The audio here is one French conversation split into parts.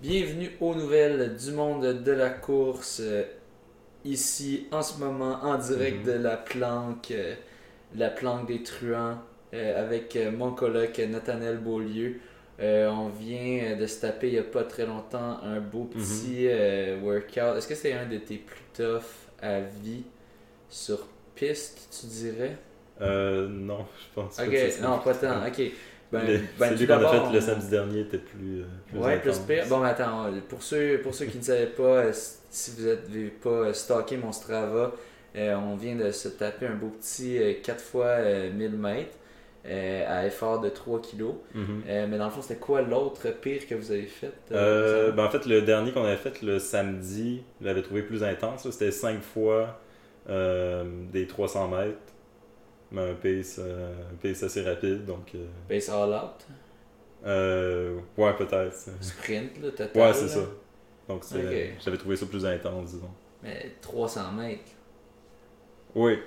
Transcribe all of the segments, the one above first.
Bienvenue aux nouvelles du monde de la course. euh, ici, en ce moment, en direct Mhm. de la planque, euh, la planque des truands, euh, avec mon coloc Nathaniel Beaulieu. On vient de se taper il n'y a pas très longtemps un beau petit euh, workout. Est-ce que c'est un de tes plus tough à vie sur piste, tu dirais? Euh, non, je pense pas. Ok, que ça non, pas tant. Ok. Ben, Le- ben, celui qu'on a fait le samedi dernier était plus. euh, plus Ouais, plus pire. Bon, mais attends, pour ceux, pour ceux qui ne savaient pas, euh, si vous n'avez pas euh, stalké mon Strava, euh, on vient de se taper un beau petit euh, 4 fois 1000 mètres euh, à effort de 3 kilos. Mhm. Euh, mais dans le fond, c'était quoi l'autre pire que vous avez fait Euh, euh, ben, en fait, le dernier qu'on avait fait le samedi, je l'avais trouvé plus intense. C'était 5 fois euh, des 300 mètres. Mais un pace, euh, un pace assez rapide. Donc, euh, Base all out, euh, ouais, peut-être. sprint, là, total. Ouais, c'est ça. Donc, j'avais trouvé ça plus intense, disons. Mais 300 mètres. Oui,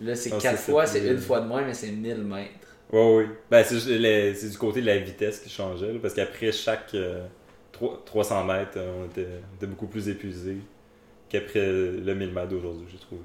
Là, c'est Ah, 4 ça, c'est fois, c'est une fois de moins, mais c'est 1000 mètres. Oui, oui. Ben, c'est, du côté de la vitesse qui changeait, là, parce qu'après chaque euh, trois- 300 mètres, on était, on était beaucoup plus épuisé qu'après le 1000 mètres d'aujourd'hui, j'ai trouvé.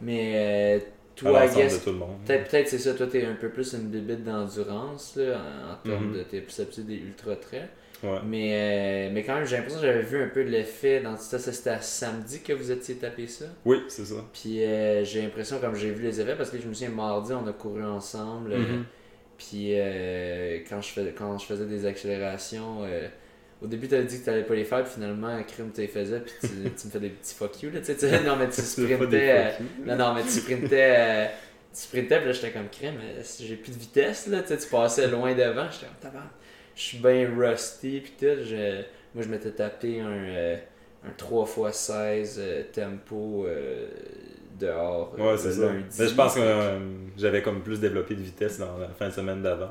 Mais euh, toi, l'ensemble guess, de tout le monde. Peut-être peut c'est ça, toi t'es un peu plus une bébite d'endurance là, en, en termes Mhm. de t'es plus habitué des ultra traits. Ouais. Mais, euh, mais quand même j'ai l'impression que j'avais vu un peu l'effet dans ça, ça, c'était à samedi que vous étiez tapé ça. Oui, c'est ça. Puis euh, j'ai l'impression comme j'ai vu les effets parce que je me souviens mardi on a couru ensemble. euh, Mhm. Puis euh, quand, je fais, quand je faisais des accélérations, euh, au début t'avais dit que t'allais pas les faire, puis finalement crime tu les faisais, puis tu, tu me fais des petits fuck you là, tu sais, non mais tu sprintais. euh, non, non, mais tu sprintais, euh, tu sprintais, puis là, j'étais comme crème, mais si j'ai plus de vitesse, là, tu sais, tu passais loin devant, j'étais comme tabarnak. Je suis bien rusty, puis tout. je- moi, je m'étais tapé un, euh, un 3x16 euh, tempo euh, dehors. euh, Ouais, c'est ça. Mais je pense que euh, j'avais comme plus développé de vitesse dans la fin de semaine d'avant.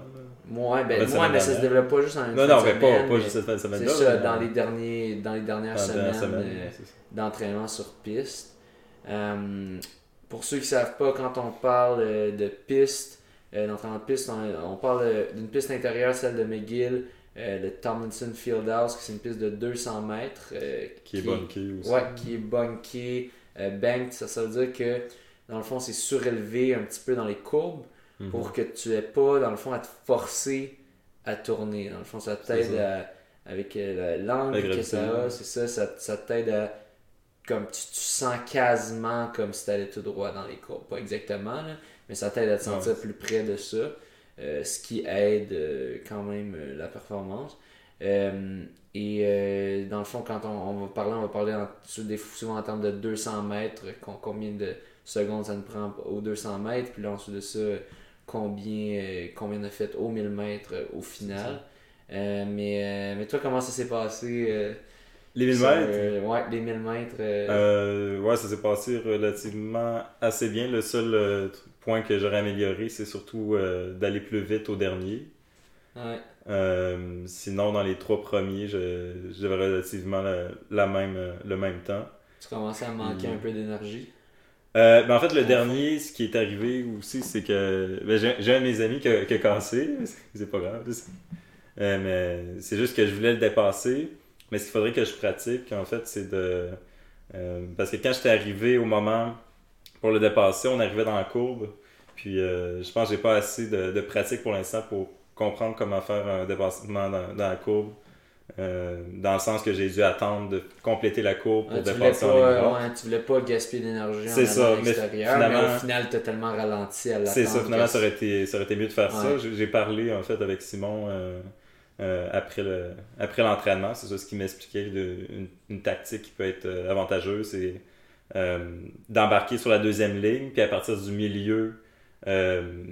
Ouais, ben, semaine mais ça se dernière. développe pas juste en une Non, non, pas, semaine, pas juste cette fin de C'est ça, mais dans les, derniers, dans les dernières dans semaines. semaine, euh, d'entraînement sur piste. Euh, pour ceux qui ne savent pas, quand on parle euh, de piste, euh, d'entraînement de piste, on, on parle d'une piste intérieure, celle de McGill, le Tomlinson Fieldhouse, qui c'est une piste de 200 mètres. Qui est bunké aussi. Ouais, qui est bunkée, banked. Ça, ça veut dire que, dans le fond, c'est surélevé un petit peu dans les courbes Mhm. pour que tu aies pas, dans le fond, à te forcer à tourner. Dans le fond, ça t'aide à- avec euh, la- que ça a, c'est ça, ça, ça t'aide à. Comme tu, tu sens quasiment comme si t'allais tout droit dans les courbes. Pas exactement, là, mais ça t'aide à te sentir Ouais. plus près de ça, euh, ce qui aide euh, quand même euh, la performance. Et dans le fond, quand on, on va parler, on va parler en, souvent en termes de 200 mètres, com- combien de secondes ça nous prend aux 200 mètres, puis là ensuite de ça, combien, euh, combien on a fait aux 1000 mètres euh, au final. Euh, mais, euh, mais toi, comment ça s'est passé euh, Les 1000 sur, mètres, euh, ouais, les 1000 mètres. euh, Euh, ouais, ça s'est passé relativement assez bien. Le seul euh, point que j'aurais amélioré, c'est surtout euh, d'aller plus vite au dernier. ouais. Euh, sinon, dans les trois premiers, je- j'avais relativement la, la même, le même temps. Tu commençais à manquer un peu d'énergie. Euh, ben en fait, le dernier, ce qui est arrivé aussi, c'est que ben, j'ai un de mes amis qui a, qui cassé. C'est pas grave. Euh, mais c'est juste que je voulais le dépasser. Mais ce qu'il faudrait que je pratique, en fait, c'est de. euh, parce que quand j'étais arrivé au moment pour le dépasser, on arrivait dans la courbe. Puis je pense que j'ai pas assez de, pratique pour l'instant pour comprendre comment faire un dépassement dans la courbe. Euh, dans le sens que j'ai dû attendre de compléter la courbe pour voulais dépasser en pas, ligne droite. ouais, tu voulais pas gaspiller d'énergie en C'est ça, mais l'extérieur, mais, finalement- au final, t'as tellement ralenti à l'attendre. C'est ça, finalement, ça aurait, été, ça aurait été mieux de faire ça. Ouais. J'ai j'ai parlé en fait avec Simon euh, euh, après le après l'entraînement. C'est ça ce qu'il m'expliquait une, une tactique qui peut être euh, avantageuse, c'est euh, d'embarquer sur la deuxième ligne, puis à partir du milieu euh,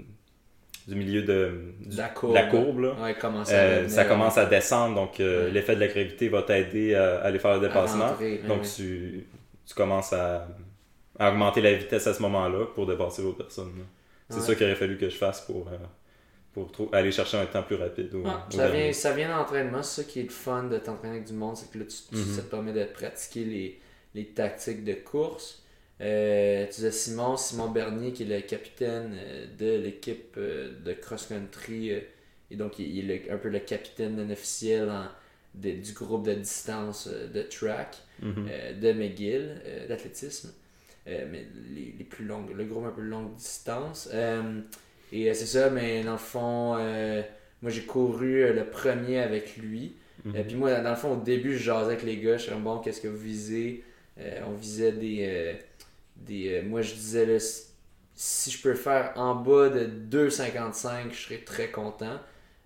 du milieu de, du- la de courbe. la courbe, là, Ouais, euh, ça commence à descendre, donc euh, Ouais. l'effet de la gravité va t'aider à, à aller faire le dépassement. rentrer, Donc ouais. tu, tu commences à, à augmenter la vitesse à ce moment-là pour dépasser l'autre personne. C'est Ouais. ça qu'il aurait fallu que je fasse pour, euh, pour aller chercher un temps plus rapide. Au, Ah, au ça, vient, ça vient d'entraînement, c'est ça qui est le fun de t'entraîner avec du monde, c'est que là, tu, tu- Mhm. ça te permet de pratiquer les, les tactiques de course. Euh, tu disais Simon, Simon Bernier, qui est le capitaine euh, de l'équipe euh, de cross-country, et donc il, est un peu le capitaine non officiel en, de- du groupe de distance de track Mhm. euh, de McGill, euh, d'athlétisme, mais les, les plus longues, le groupe un peu longue distance. Et c'est ça, mais dans le fond, moi j'ai couru le premier avec lui. Euh, puis moi, dans le fond, au début, je jasais avec les gars. Je suis bon, qu'est-ce que vous visez? On visait des. Des euh, moi, je disais, là, si- je peux faire en bas de 2,55, je serais très content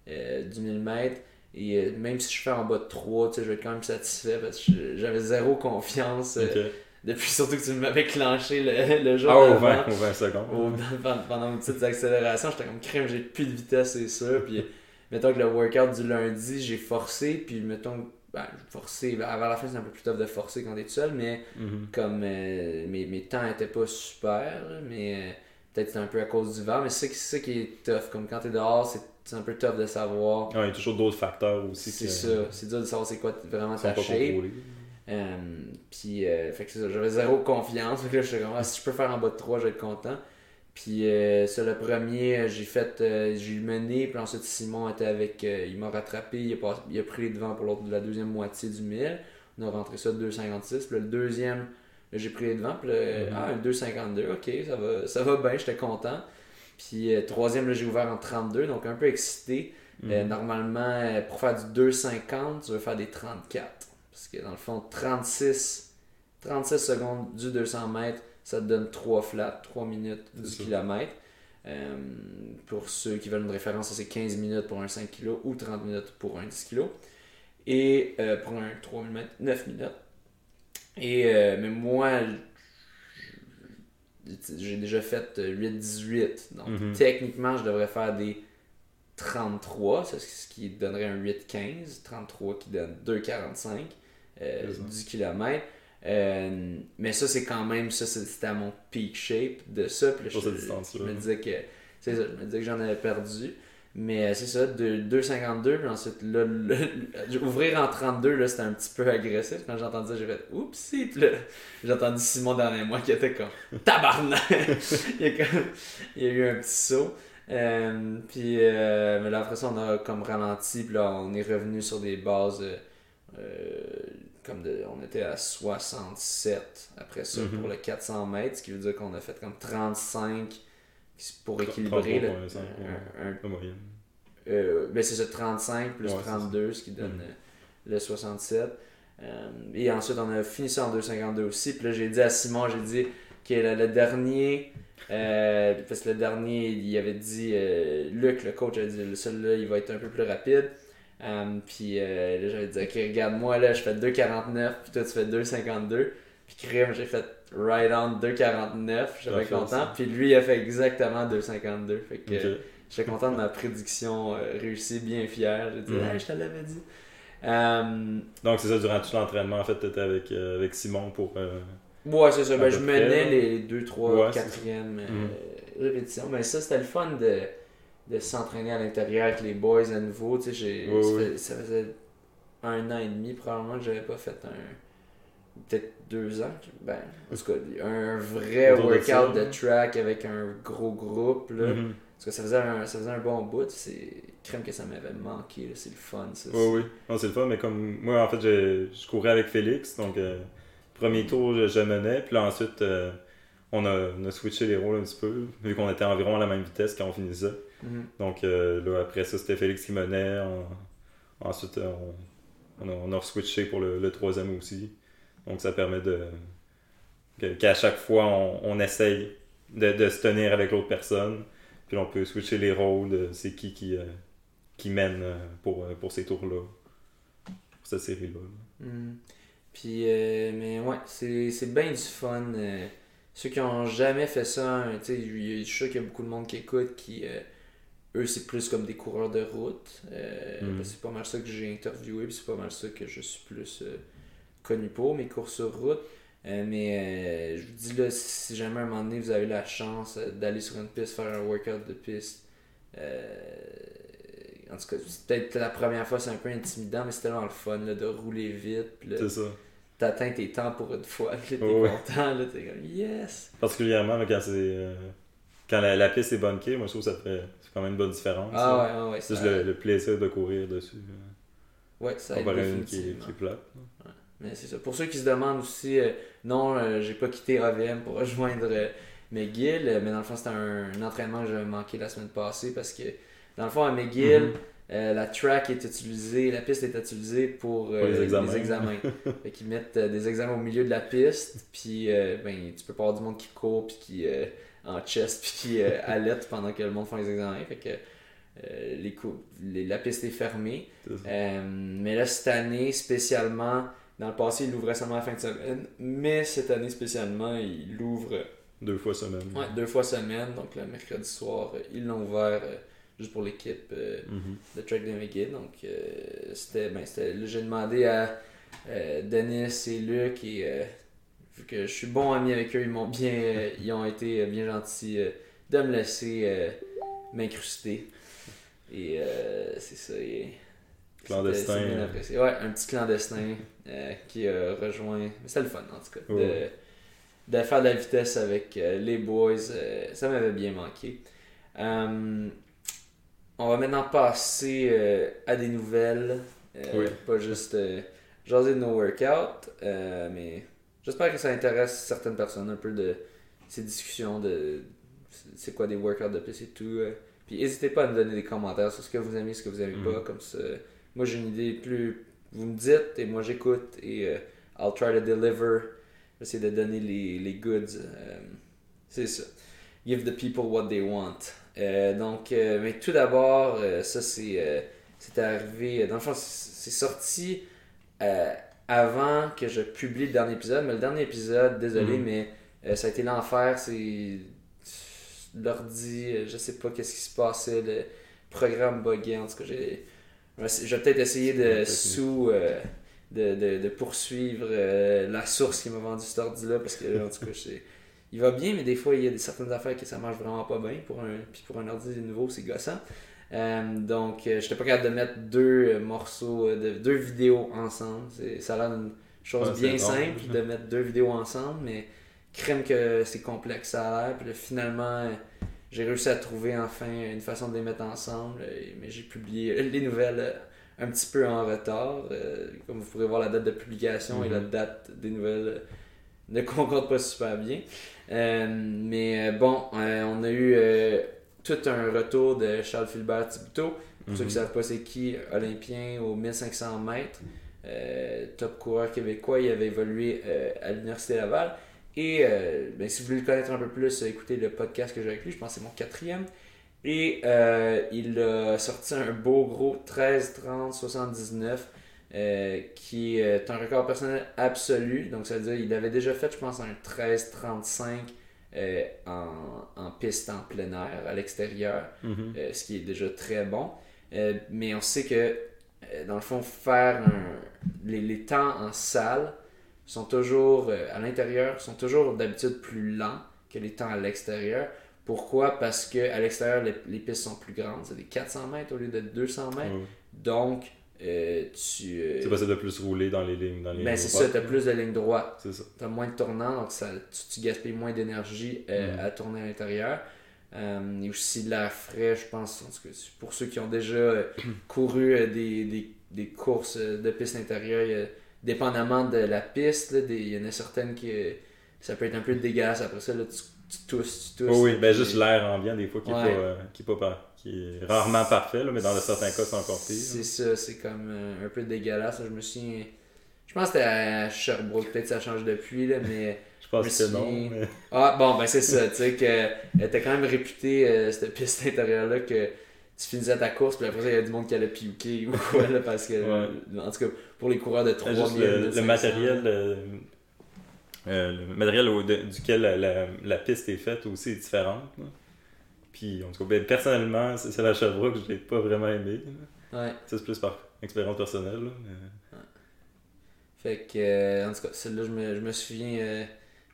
euh, du 1000 mètres. Et euh, même si je fais en bas de 3, tu sais, je vais être quand même satisfait parce que j'avais zéro confiance. euh, depuis surtout que tu m'avais clenché le, le jour Ah, au d'avant. 20, au 20 secondes. Au- pendant, pendant mes petites accélérations, j'étais comme crème, j'ai plus de vitesse, c'est sûr. Puis, mettons que le workout du lundi, j'ai forcé. Puis, mettons, ben, forcé, ben, avant la fin, c'est un peu plus tough de forcer quand t'es tout seul. Mais, Mhm. comme euh, mes, mes temps étaient pas super, mais euh, peut-être c'était un peu à cause du vent. Mais c'est ça, qui- c'est est tough. Comme quand t'es dehors, c'est c'est un peu tough de savoir. Ah, il y a toujours d'autres facteurs aussi C'est ça, c'est dur de savoir c'est quoi vraiment ta shape. Euh, puis, euh, fait que c'est ça, j'avais zéro confiance. Fait que là, j'étais comme, ah, si je peux faire en bas de 3, je vais être content. Puis, euh, ça, le premier, euh, j'ai fait, euh, j'ai mené. Puis ensuite, Simon était avec, euh, il m'a rattrapé. Il a, pas- il a pris les devants pour la deuxième moitié du 1000. On a rentré ça de 2,56. Puis là, le deuxième, j'ai pris les devants. Puis là, Mhm. ah, 2,52. Ok, ça va, ça va bien, j'étais content. Puis, euh, troisième, j'ai ouvert en 32. Donc, un peu excité. Euh, Mhm. normalement, euh, pour faire du 2,50, tu veux faire des 34. Parce que dans le fond, 36, 36 secondes du 200 mètres, ça te donne 3 flats, 3 minutes du kilomètre. Euh, pour ceux qui veulent une référence, c'est 15 minutes pour un 5 kg ou 30 minutes pour un 10 kg. Et euh, pour un 3000 mètres, 9 minutes. Et, euh, mais moi, j'ai déjà fait euh, 8-18. Donc, Mhm. techniquement, je devrais faire des 33, c'est ce qui donnerait un 8-15. 33 qui donne 2,45 euh, C'est ça. Euh, mais ça, c'est quand même, ça, c'était à mon peak shape de ça. Puis là, je, me disais que, c'est ça, je me disais que j'en avais perdu. Mais euh, c'est ça, de 2,52. Puis ensuite, là, le- le- ouvrir en 32, là, c'était un petit peu agressif. Quand j'ai entendu ça, j'ai fait oupsie. Puis là, j'ai entendu Simon derrière moi qui était comme tabarnak. il, y a comme- il y a eu un petit saut. Euh, puis, euh, mais là, après ça, on a comme ralenti. Puis là, on est revenu sur des bases. euh, comme de, on était à 67 après ça Mhm. pour le 400 mètres, ce qui veut dire qu'on a fait comme 35 pour équilibrer là, 33,5, un- un- La moyenne. euh, ben c'est ça, 35 plus Ouais, c'est 32, ce qui donne Mhm. euh, le 67. Euh, et ensuite, on a fini ça en 2,52 aussi. Puis là, j'ai dit à Simon, j'ai dit que le, le dernier, euh, parce que le dernier, il avait dit, Luc, le coach, avait dit, celui-là, il va être un peu plus rapide. Euh, puis euh, là, j'avais dit, ok, regarde-moi, là, je fais 2,49, puis toi, tu fais 2,52. Puis crème, j'ai fait right on 2,49, j'étais content. Puis lui, il a fait exactement 2,52. Fait que. Ok. J'étais content de ma prédiction euh, réussie, bien fier. J'ai dit, Mhm. hey, je te l'avais dit. Euh, Donc, c'est ça, durant tout l'entraînement, en fait, tu étais avec, euh, avec Simon pour. euh, ouais, c'est ça. Ben, je menais les 2, 3, Ouais, c'est 4e Mhm. répétitions. Mais ça, c'était le fun de, de s'entraîner à l'intérieur avec les boys à nouveau. Tu sais, ça, faisait un an et demi probablement que j'avais pas fait un. Peut-être deux ans. Ben, en tout cas, un vrai Autour de workout ça, de, track avec un gros groupe. Là. Parce que ça faisait un, ça faisait un bon bout. C'est crème que ça m'avait manqué. C'est le fun. Ça, Oui, oui. Non, c'est le fun, mais comme moi, en fait, je, je courais avec Félix. Donc, euh, premier tour, je, je menais. Puis là, ensuite, euh, on, a, on a switché les rôles un petit peu, vu qu'on était environ à la même vitesse quand on finissait. Mhm. Donc, euh, là, après ça, c'était Félix qui menait. En- Ensuite, euh, on, on a, on a switché pour le, le troisième aussi. Donc, ça permet de qu'à chaque fois, on, on essaye de, de se tenir avec l'autre personne. Puis on peut switcher les rôles. C'est qui qui, euh, qui mène pour, pour ces tours-là. Pour cette série-là. là. Mhm. Puis, euh, mais ouais, c'est bien du fun. euh, ceux qui ont jamais fait ça, hein, je suis sûr qu'il y a beaucoup de monde qui écoute qui, eux, c'est plus comme des coureurs de route. euh, que C'est pas mal ça que j'ai interviewé, puis c'est pas mal ça que je suis plus euh, connu pour, mes courses sur route. Euh, mais euh, je vous dis là, si jamais à un moment donné vous avez la chance d'aller sur une piste, faire un workout de piste, en tout cas, c'est peut-être la première fois, c'est un peu intimidant, mais c'est tellement le fun là, de rouler vite. C'est ça. t'atteins tes temps pour une fois, t'es Oh, ouais. content, là, t'es comme yes! Particulièrement quand c'est. Euh, quand la, la piste est bunkée, moi je trouve que ça fait c'est quand même une bonne différence. Ah ouais, ah ouais, C'est juste le, le plaisir de courir dessus. Ouais, ça aide comparé à une qui, qui est plate. Mais c'est ça. Pour ceux qui se demandent aussi, euh, non, euh, j'ai pas quitté AVM pour rejoindre euh, McGill, euh, mais dans le fond, c'était un, un entraînement que j'avais manqué la semaine passée parce que, dans le fond, à McGill, Mhm. euh, la track est utilisée, la piste est utilisée pour, euh, Pour les examens. examens. fait qu'ils mettent euh, des examens au milieu de la piste, puis euh, ben, tu peux pas avoir du monde qui court, puis qui euh, en chest, puis qui euh, allait pendant que le monde fait les examens. Fait que euh, les les- la piste est fermée. Euh, mais là, cette année, spécialement, dans le passé, il l'ouvrait seulement à la fin de semaine. Mais cette année, spécialement, il l'ouvre Deux fois semaine. ouais, deux fois semaine. Donc, le mercredi soir, euh, ils l'ont ouvert euh, juste pour l'équipe euh, Mhm. de Track de McGill. Donc, euh, c'était, ben, c'était, j'ai demandé à euh, Denis et Luc, et euh, que je suis bon ami avec eux, ils m'ont bien, euh, ils ont été bien gentils euh, de me laisser euh, m'incruster. Et euh, c'est ça. et Clandestin, bien apprécié. Ouais, un petit clandestin qui a rejoint. Mais c'était le fun en tout cas. de-. De, faire de la vitesse avec les boys. ça m'avait bien manqué. On va maintenant passer à des nouvelles. Oui. Pas juste jaser de nos workouts. mais j'espère que ça intéresse certaines personnes un peu de ces discussions de c'est quoi des workouts de plus et tout. euh. Puis n'hésitez pas à me donner des commentaires sur ce que vous aimez, ce que vous aimez Mhm. pas. Comme ça, moi j'ai une idée plus. Vous me dites et moi j'écoute et euh, I'll try to deliver. J'essaie de donner les, les goods. euh, c'est ça. Give the people what they want. Euh, donc, mais tout d'abord, ça c'est c'est arrivé. Dans le fond, c'est sorti avant que je publie le dernier épisode. Mais le dernier épisode, désolé, Mhm. mais euh, ça a été l'enfer. C'est l'ordi, euh, je sais pas qu'est-ce qui se passait. Le programme buguait. En tout cas, j'ai. Je vais peut-être essayer de sous. euh, de, de, de poursuivre euh, la source qui m'a vendu cet ordi-là parce que, en tout cas, c'est- il va bien, mais des fois, il y a des, certaines affaires que ça marche vraiment pas bien. Pour un, puis pour un ordi nouveau, c'est gossant. Euh, donc, euh, j'étais pas capable de mettre deux euh, morceaux, de, deux vidéos ensemble. C'est- Ça a l'air d'une chose Ouais, bien simple de mettre deux vidéos ensemble, mais crème que c'est complexe ça a l'air. Puis là, finalement, j'ai réussi à trouver enfin une façon de les mettre ensemble. mais j'ai publié les nouvelles un petit peu en retard. comme vous pourrez voir, la date de publication et la Mhm. date des nouvelles ne concordent pas super bien. Mais bon, on a eu tout un retour de Charles Philbert Thibodeau. Pour ceux qui ne Mhm. savent pas c'est qui, olympien au 1500 mètres, euh, top coureur québécois, il avait évolué euh, à l'Université Laval. Et euh, ben, si vous voulez le connaître un peu plus, écoutez le podcast que j'ai avec lui, je pense que c'est mon quatrième. Et il a sorti un beau gros 13-30-79 euh, qui est un record personnel absolu. Donc ça veut dire qu'il avait déjà fait, je pense, un 13-35 euh, en, en piste en plein air, à l'extérieur Mhm. euh, ce qui est déjà très bon. Euh, mais on sait que, dans le fond, faire un- les, les temps en salle sont toujours, à l'intérieur, sont toujours d'habitude plus lents que les temps à l'extérieur. Pourquoi? Parce que à l'extérieur, les, les pistes sont plus grandes. C'est des 400 mètres au lieu de 200 mètres. Donc, euh, tu... euh, C'est possible de plus rouler dans les lignes. Dans les ben, c'est ça, tu as plus de lignes droites C'est ça. tu as moins de tournants, donc ça, tu, tu gaspilles moins d'énergie euh, Mm. à tourner à l'intérieur. Euh, et aussi de l'air frais, je pense, en tout cas, pour ceux qui ont déjà euh, couru des, des, des courses de piste intérieure, il y a- dépendamment de la piste, il y en a certaines qui ça peut être un peu dégueulasse. Après ça, là, tu, tu tousses, tu tousses. Oh oui, ben juste l'air ambiant, des fois, qui est, Ouais. pas, qui est, pas qui est rarement parfait, là, mais dans certains cas, c'est encore pire. C'est ça, c'est comme euh, un peu dégueulasse. Je me souviens. Je pense que c'était à Sherbrooke, peut-être que ça change depuis, là, mais. Je pense que non. mais- Ah, bon, ben c'est ça, tu sais, que était quand même réputée, euh, cette piste intérieure-là, que tu finissais ta course, puis après ça, il y a du monde qui allait piouquer ou quoi, là, parce que, Ouais. en tout cas, pour les coureurs de 3000, Juste le, le 2500, matériel, euh, euh, le matériel au- de- duquel la, la- la piste est faite aussi est différente. là. Puis, en tout cas, ben, personnellement, c'est la Sherbrooke que je l'ai pas vraiment aimé. Ouais, Ça, c'est plus par expérience personnelle. là, mais- fait que, euh, en tout cas, celle-là, je me, je me souviens, euh,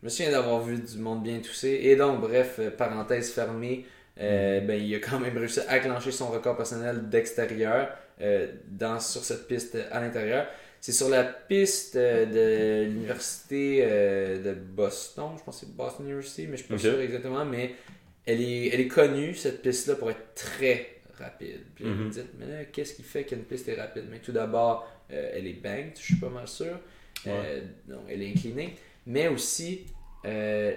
je me souviens d'avoir vu du monde bien toussé. Et donc, bref, euh, parenthèse fermée, euh, ben, il a quand même réussi à clencher son record personnel d'extérieur dans, sur cette piste à l'intérieur. C'est sur la piste de l'université de Boston, je pense que c'est Boston University, mais je suis pas sûr exactement, mais elle est, elle est connue, cette piste-là, pour être très rapide. Puis vous me Mhm. dites, mais là, qu'est-ce qui fait qu'une piste est rapide? Mais tout d'abord, euh, elle est banked, je suis pas mal sûr. Euh, non, elle est inclinée. Mais aussi, euh,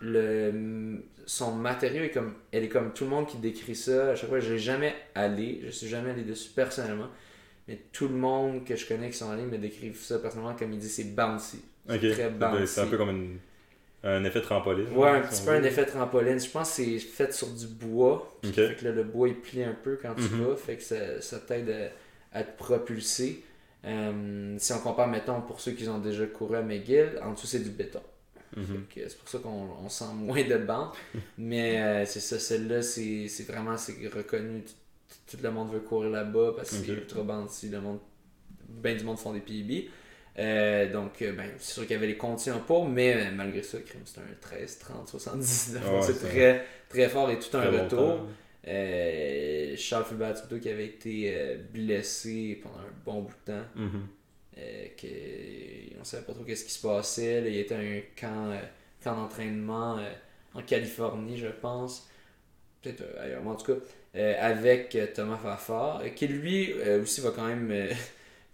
le, son matériau est comme. Elle est comme tout le monde qui décrit ça. À chaque fois, je n'ai jamais allé. Je suis jamais allé dessus personnellement. Mais tout le monde que je connais qui sont ligne me décrivent ça personnellement comme il dit c'est bouncy. Très bouncy. C'est un peu comme une- un effet trampoline. Ouais, un petit peu un effet trampoline. Je pense que c'est fait sur du bois. Fait que là, le bois il plie un peu quand tu Mhm. vas. Fait que ça, ça t'aide à, à te propulser. Euh, si on compare, mettons, pour ceux qui ont déjà couru à McGill, en dessous c'est du béton. Mhm. C'est pour ça qu'on on sent moins de bandes. Mais euh, c'est ça, celle-là, c'est c'est vraiment c'est reconnu. Tout, tout le monde veut courir là-bas parce que c'est Ok. ultra bouncy. Le monde, ben du monde font des PB. Euh, donc, euh, ben, c'est sûr qu'il y avait les conditions pour, mais euh, malgré ça, c'était un 13, 30, 79. Ah ouais, c'est très, très fort et tout un Très retour. Euh, Charles Fulbert plutôt qui avait été blessé pendant un bon bout de temps. Mhm. Euh, que, on savait pas trop qu'est-ce qui se passait. Là, il était à un camp, camp d'entraînement en Californie, je pense. Peut-être ailleurs, mais en tout cas, avec Thomas Fafard, qui lui aussi va quand même,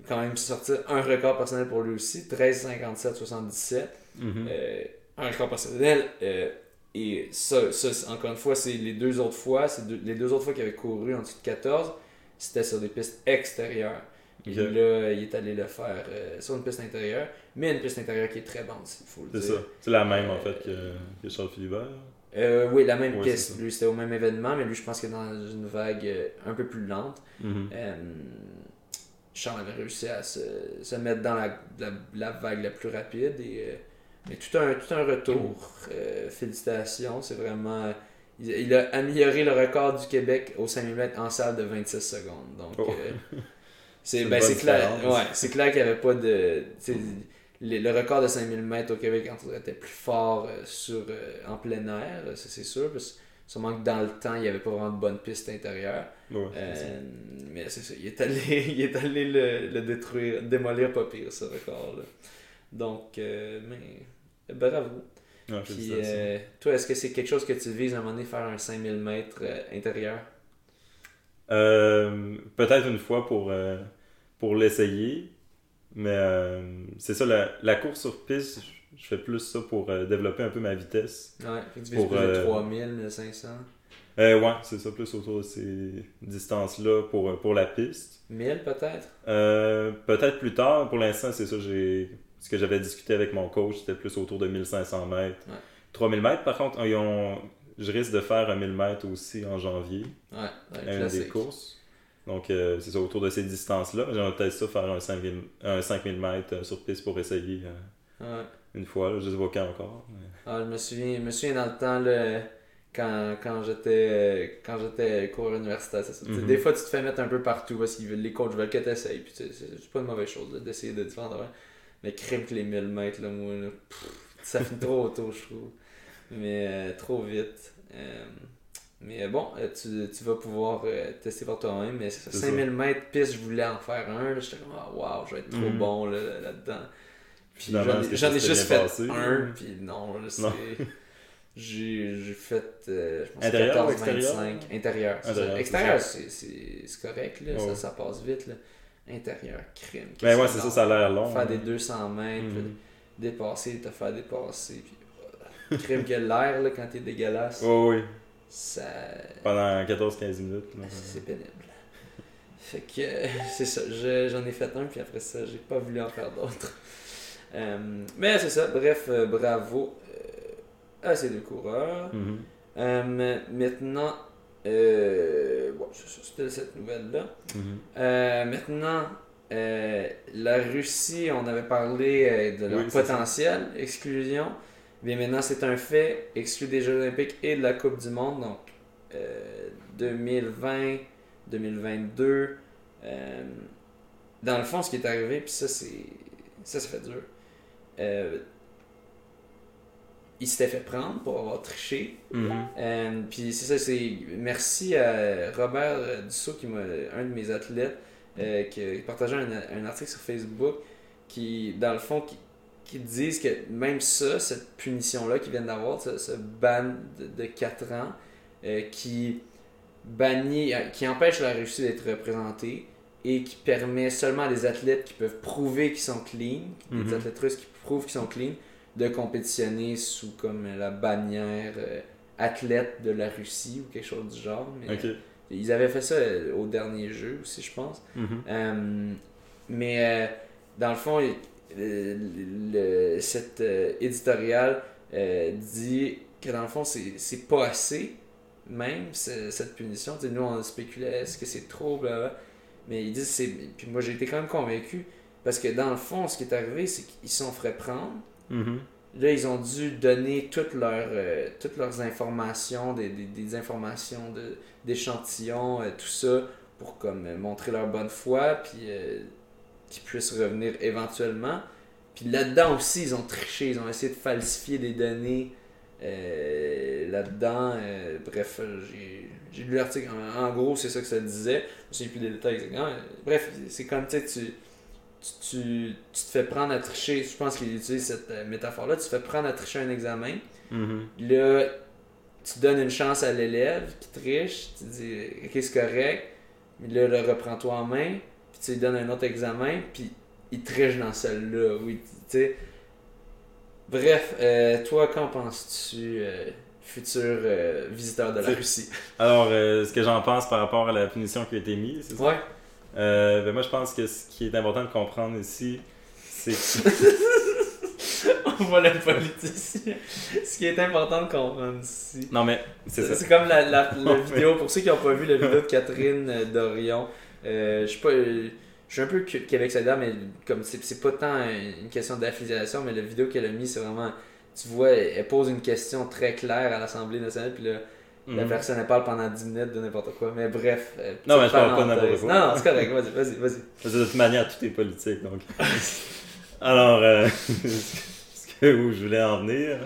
quand même sortir un record personnel pour lui aussi 13, 57, 77. Mhm. Euh, un record personnel. euh, et ça, ça, c'est- encore une fois, c'est les deux autres fois. C'est les deux autres fois qu'il avait couru en dessous de 14, c'était sur des pistes extérieures. Et là, il est allé le faire euh, sur une piste intérieure, mais une piste intérieure qui est très bouncy, il faut le C'est dire. ça. C'est la même en fait que, que Charles Philibert? Euh, oui, la même Ouais, c'est piste. Lui, c'était au même événement, mais lui, je pense est dans une vague un peu plus lente. Mhm. Charles avait réussi à se, se mettre dans la, la, la vague la plus rapide. Et, euh, mais tout un, tout un retour. Euh, félicitations. C'est vraiment. Il, il a amélioré le record du Québec au 5000 mètres en salle de 26 secondes. Donc, Oh. euh, c'est ben, c'est clair, ouais, clair qu'il n'y avait pas de. Le, le record de 5000 mètres au Québec était plus fort sur, en plein air, c'est sûr. Parce sûrement que dans le temps, il n'y avait pas vraiment de bonne piste intérieure. Ouais. Euh, mais c'est ça, il est allé, il est allé le, le détruire, démolir pas pire ce record-là. Donc, euh, mais bravo. Ouais, Puis, euh, toi, est-ce que c'est quelque chose que tu vises à un moment donné, faire un 5000 mètres intérieur? Euh, Peut-être une fois pour, pour l'essayer. Mais c'est ça, la, la course sur piste, je- fais plus ça pour euh, développer un peu ma vitesse. Ouais, fait que tu vises Pour, plus de euh, 3000, 1500, Euh, ouais, c'est ça, plus autour de ces distances-là pour, euh, pour la piste. 1000 peut-être? Euh, Peut-être plus tard, pour l'instant, c'est ça, j'ai ce que j'avais discuté avec mon coach, c'était plus autour de 1500 mètres. Ouais. 3000 mètres, par contre, ils ont- je risque de faire un 1000 mètres aussi en janvier, Ouais, un une des courses. Donc, euh, c'est ça, autour de ces distances-là. J'aimerais peut-être ça faire un 5000, un 5000 mètres sur piste pour essayer Ouais. Une fois. là. Je sais pas quand encore. mais- Ah, je me souviens, je me souviens dans le temps, là, quand, quand j'étais quand j'étais cours universitaire, c'est ça. Mhm. Des fois, tu te fais mettre un peu partout parce que les coachs veulent que tu essayes. Puis c'est pas une mauvaise chose là, d'essayer de affaires. Mais crime que les 1000 mètres, là, moi, là, pff, ça finit trop tôt, je trouve. Mais euh, trop vite. Euh, mais bon, euh, tu, tu vas pouvoir euh, tester par toi-même. Mais c'est ça, C'est ça. 5000 mètres piste, je voulais en faire un. là, J'étais comme, ah, waouh, je vais être trop Mhm. bon là, là-dedans. Puis Finalement, j'en ai, j'en ai juste fait passé? un, puis non, Non. J'ai j'ai fait, euh, je pense, Intérieur ou 14, extérieur? 25. Intérieur. Intérieur, c'est Extérieur, c'est- correct, là, ça, ça passe vite. Là. Intérieur, crime. Ben qu'est-ce ouais, c'est ça, ça a l'air long. Faire hein. des 200 mètres, là, dépasser, te faire dépasser, puis euh, crime que l'air, là, quand t'es dégueulasse, Ouais, oui, ça... pendant 14-15 minutes. C'est pénible. Fait que euh, c'est ça, je- j'en ai fait un, puis après ça, j'ai pas voulu en faire d'autres. Euh, mais c'est ça, bref, euh, bravo euh, à ces deux coureurs. Mhm. Maintenant, euh, bon, c'était cette nouvelle-là. Mhm. Euh, maintenant, euh, la Russie, on avait parlé de leur Oui, potentiel exclusion. Mais maintenant, c'est un fait, exclu des Jeux Olympiques et de la Coupe du Monde. Donc, euh, 2020, 2022. euh, dans le fond, ce qui est arrivé, puis ça, c'est. Ça, ça fait dur. Euh, il s'était fait prendre pour avoir triché. Mhm. Euh, puis c'est ça, c'est merci à Robert Dussault, qui m'a, un de mes athlètes, euh, qui a partagé un, un article sur Facebook qui, dans le fond, qui, qui disent que même ça, cette punition-là qu'ils viennent d'avoir, ce, ce ban de, de 4 ans, euh, qui bannit, qui empêche la Russie d'être représentée, et qui permet seulement à des athlètes qui peuvent prouver qu'ils sont clean, des Mhm. athlètes russes qui prouvent qu'ils sont clean, de compétitionner sous comme la bannière euh, athlète de la Russie ou quelque chose du genre. Mais, euh, ils avaient fait ça euh, au dernier jeu aussi, je pense. Mhm. Mais dans le fond, le, euh, éditorial dit que dans le fond, c'est pas assez, même ce- cette punition. Tu sais, nous, on spéculait est-ce que c'est trop, blablabla. Mais ils disent c'est. Puis moi, j'ai été quand même convaincu. Parce que dans le fond, ce qui est arrivé, c'est qu'ils se sont fait prendre. Mhm. Là, ils ont dû donner toutes leurs, euh, toutes leurs informations, des, des, des informations de, d'échantillons, euh, tout ça, pour comme euh, montrer leur bonne foi, puis euh, qu'ils puissent revenir éventuellement. Puis là-dedans aussi, ils ont triché, ils ont essayé de falsifier des données euh, là-dedans. euh, bref, euh, j'ai, lu l'article. En, en gros, c'est ça que ça disait. Je ne sais plus des détails exactement. Bref, c'est comme tu tu tu, te fais prendre à tricher. Je pense qu'il utilise cette métaphore-là. Tu te fais prendre à tricher un examen. Mhm. Là, tu donnes une chance à l'élève qui triche. Tu dis, OK, c'est correct. Mais là, le reprends-toi en main. Puis tu lui donnes un autre examen. Puis il triche dans celle-là. Oui, tu sais. Bref, euh, toi, qu'en penses-tu, euh, futur euh, visiteur de la Russie? Alors, ce que j'en pense par rapport à la punition qui a été mise, c'est ça? Ouais. Ben moi, je pense que ce qui est important de comprendre ici, c'est que... On voit le politicien. Ce qui est important de comprendre ici. Non, mais c'est ça. C'est comme la, la, la Ouais. vidéo, pour ceux qui n'ont pas vu la vidéo de Catherine Dorion, je suis pas. Je suis un peu Québec solidaire, mais comme c'est pas tant une question d'affiliation, mais la vidéo qu'elle a mise, c'est vraiment. Tu vois, elle pose une question très claire à l'Assemblée nationale, puis là, la Mhm. personne elle parle pendant 10 minutes de n'importe quoi. Mais bref. euh, Non, mais je parle pas de n'importe quoi. Non, non, c'est correct, vas-y, vas-y, vas-y. De toute manière, tout est politique, donc. Alors, euh, ce que où je voulais en venir,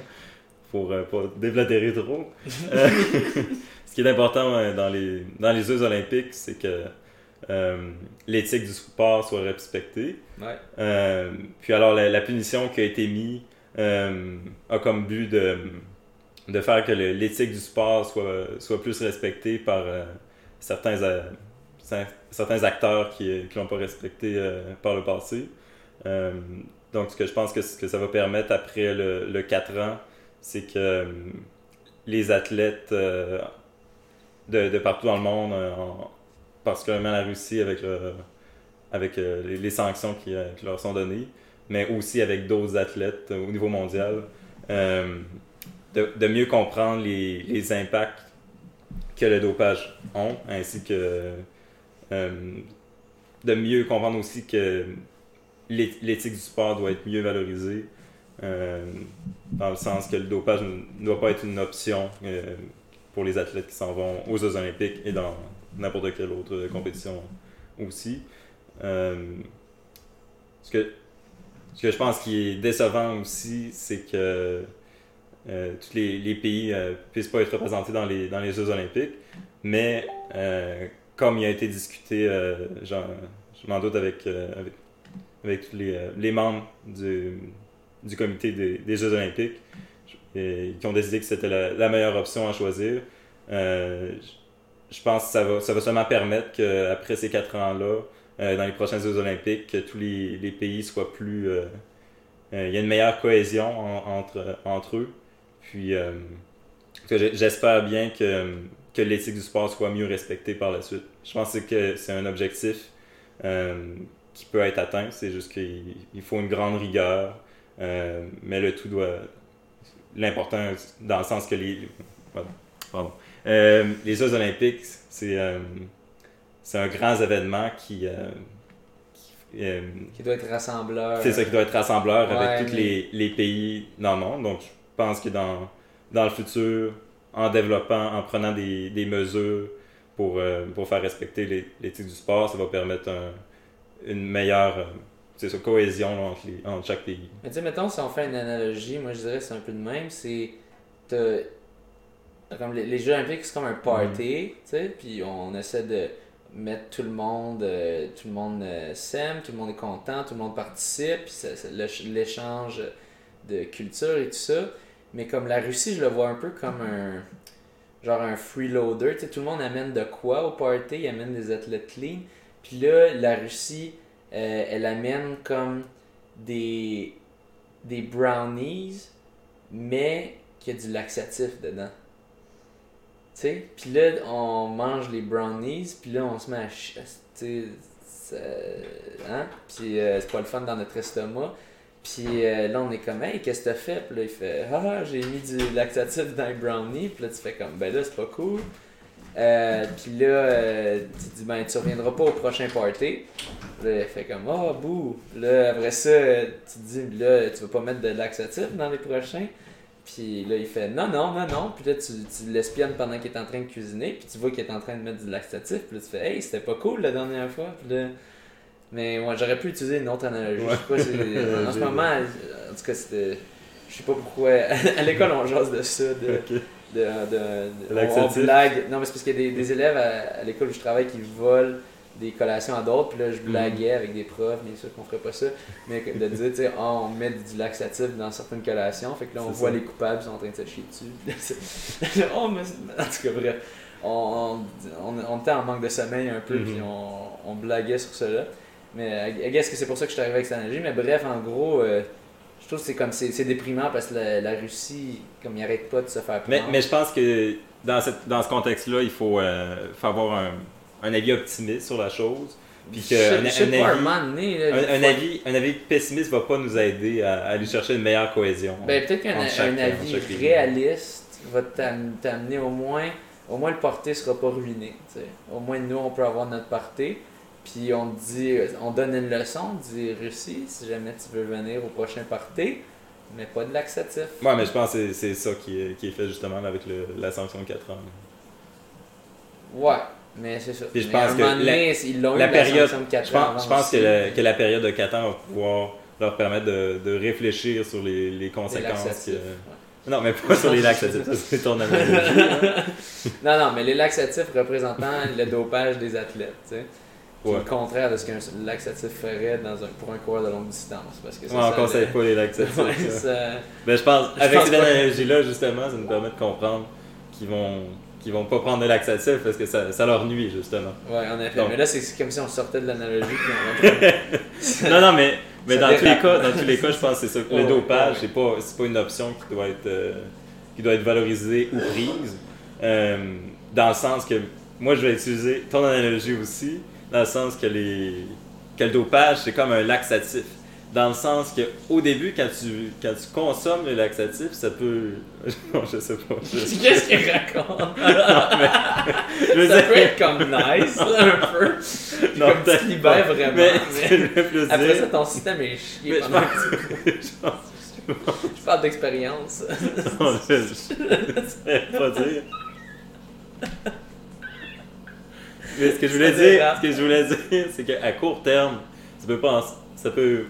pour euh, pas déblatérer trop, euh, ce qui est important euh, dans les, dans les Jeux olympiques, c'est que euh, l'éthique du sport soit respectée. Ouais. Euh, puis alors, la, la punition qui a été mise euh, a comme but de, de faire que l'éthique du sport soit, soit plus respectée par certains, cer- certains acteurs qui ne l'ont pas respecté par le passé. Donc, ce que je pense que ce que ça va permettre après le, le 4 ans, c'est que les athlètes de, de partout dans le monde, en- particulièrement la Russie avec, avec euh, les, sanctions qui, euh, qui leur sont données, mais aussi avec d'autres athlètes au niveau mondial, euh, de, mieux comprendre les, impacts que le dopage ont, ainsi que de mieux comprendre aussi que l'é- l'éthique du sport doit être mieux valorisée, dans le sens que le dopage ne doit pas être une option pour les athlètes qui s'en vont aux Jeux olympiques et dans n'importe quelle autre compétition aussi. Euh, ce, que, ce que je pense qui est décevant aussi, c'est que euh, tous les, les pays ne puissent pas être représentés dans les, dans les Jeux olympiques, mais euh, comme il a été discuté, euh, je m'en doute avec, euh, avec, avec tous les, euh, les membres du, du comité des, des Jeux olympiques, et qui ont décidé que c'était la, la meilleure option à choisir. Euh, je- je pense que ça va, ça va seulement permettre qu'après ces quatre ans-là, euh, dans les prochains Jeux olympiques, que tous les, pays soient plus... euh, euh, il y a une meilleure cohésion en- entre, entre eux. Puis, j'espère bien que, que l'éthique du sport soit mieux respectée par la suite. Je pense que c'est un objectif qui peut être atteint. C'est juste qu'il il faut une grande rigueur, mais le tout doit... L'important, dans le sens que les... Pardon. Euh, les Jeux olympiques, c'est euh, un grand événement qui... euh, qui, euh, Qui doit être rassembleur. c'est ça qui doit être rassembleur Ouais, avec tous les, les pays dans le monde. Donc, je pense que dans, dans le futur, en développant, en prenant des, des mesures pour, pour faire respecter l'éthique du sport, ça va permettre un- une meilleure c'est ça, cohésion là, entre, les- entre chaque pays. Mais tu sais, mettons, si on fait une analogie, moi je dirais que c'est un peu de même. C'est. Comme les, les Jeux Olympiques, c'est comme un party, tu sais, puis on essaie de mettre tout le monde, euh, tout le monde euh, s'aime, tout le monde est content, tout le monde participe, l'échange de culture et tout ça. Mais comme la Russie, je le vois un peu comme un. Genre un freeloader, tu sais, tout le monde amène de quoi au party, il amène des athlètes clean. Puis là, la Russie, euh, elle amène comme des, des brownies, mais qu'il y a du laxatif dedans. Sais? Puis là, on mange les brownies, puis là, on se met à... sais, hein? Puis euh, c'est pas le fun dans notre estomac. Puis euh, là, on est comme, hey, qu'est-ce que t'as fait? Puis là, il fait, ah, j'ai mis du laxatif dans les brownies. Puis là, tu fais comme, ben là, c'est pas cool. Euh, puis là, tu dis, ben, tu reviendras pas au prochain party. Là, il fait comme, oh, bouh. Là, après ça, tu dis, là, tu vas pas mettre de laxatif dans les prochains. Puis là, il fait, non, non, non, non. Puis là, tu, tu l'espionnes pendant qu'il est en train de cuisiner. Puis tu vois qu'il est en train de mettre du laxatif. Puis là, tu fais, hey, c'était pas cool la dernière fois. Puis là, mais moi, j'aurais pu utiliser une autre analogie. Je sais pas, en ce moment, en tout cas, c'était. Je sais pas pourquoi. À l'école, on jase de ça. De, de, de- de- on- blague. Non, mais c'est parce qu'il y a des, des élèves à, à l'école où je travaille qui volent des collations à d'autres. Puis là, je blaguais avec des profs, bien sûr qu'on ferait pas ça. Mais de dire, tu sais, Ah, on met du laxatif dans certaines collations. Fait que là, on voit ça. les coupables, ils sont en train de se chier dessus. C'est- oh, c'est- En tout cas, bref. On, on, on était en manque de sommeil un peu, puis on, on blaguait sur cela. Mais I guess que c'est pour ça que je suis arrivé avec cette analogie. Mais bref, en gros, euh, je trouve que c'est comme c'est c'est déprimant parce que la, la Russie, comme il arrête pas de se faire prendre. Mais, mais je pense que dans, cette, dans ce contexte-là, il faut, euh, faut avoir un, un avis optimiste sur la chose. Puis que je un- je avis- un donné, là, avis, un avis pessimiste va pas nous aider à, à aller chercher une meilleure cohésion. Ben, peut-être qu'un avis réaliste va t'am- t'amener au moins, au moins le party sera pas ruiné. tu sais. Au moins nous on peut avoir notre party. Puis on dit, on donne une leçon, on dit Russie, si jamais tu veux venir au prochain party, mais pas de laxatif. Ouais, mais je pense que c'est- c'est ça qui est, qui est fait justement avec le- la sanction de 4 ans. Ouais, mais c'est ça. Puis je Mais pense que la- donné, la la période- Je ans pense, je pense que, la, que la période de 4 ans va pouvoir leur permettre de, de réfléchir sur les, les conséquences. laxatifs, que- ouais. Non, mais pas sur les laxatifs, c'est ton analogie. Non, non, mais les laxatifs représentant le dopage des athlètes, tu sais. Ouais. le contraire de ce qu'un laxatif ferait dans un, pour un coureur de longue distance. Parce que Ouais, on ça, conseille le- pas les laxatifs. Ça. ça- Ben, je pense, Je avec cette analogie-là, justement, ça nous permet de comprendre qu'ils vont, qu'ils vont pas prendre de laxatifs parce que ça, ça leur nuit, justement. Ouais, en effet. Donc- Mais là, c'est comme si on sortait de l'analogie. Non, non, mais, mais dans, tous les cas, dans tous les cas, je pense que c'est ça. Le dopage, c'est pas, pas une option qui doit être, euh, qui doit être valorisée ou prise. Euh, dans le sens que, moi, je vais utiliser ton analogie aussi, dans le sens que, les, que le dopage, c'est comme un laxatif. Dans le sens que au début, quand tu, quand tu consommes le laxatif, ça peut. Non, je sais pas. Je, Qu'est-ce qu'il raconte? je veux ça dire- peut être comme nice, là, un peu. Non, comme tu libères pas. vraiment. Mais, mais- plus Après dire- ça, ton système est chié. mais je pendant je Je parle d'expérience. Non, je saurais pas dire. Mais ce que je voulais dire, ce que je voulais dire, c'est qu'à court terme, ça peut pas, en- ça peut,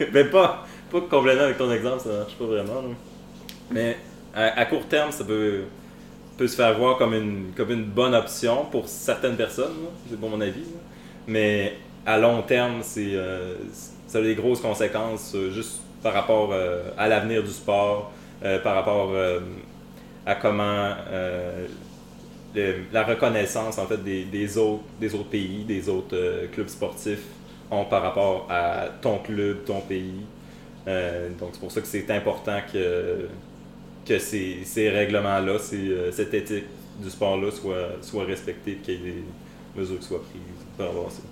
mais pas, pas complètement avec ton exemple, ça marche pas vraiment. Mais à, court terme, ça peut, peut se faire voir comme une, comme une bonne option pour certaines personnes, c'est pour mon avis. Mais à long terme, euh, ça a des grosses conséquences euh, juste par rapport euh, à l'avenir du sport, par rapport à comment la reconnaissance en fait des, des autres, des autres pays, des autres clubs sportifs ont par rapport à ton club, ton pays. Euh, donc c'est pour ça que c'est important que, que ces, ces règlements-là, ces, euh, cette éthique du sport-là soit, soit respectée, qu'il y ait des mesures qui soient prises par rapport à ça.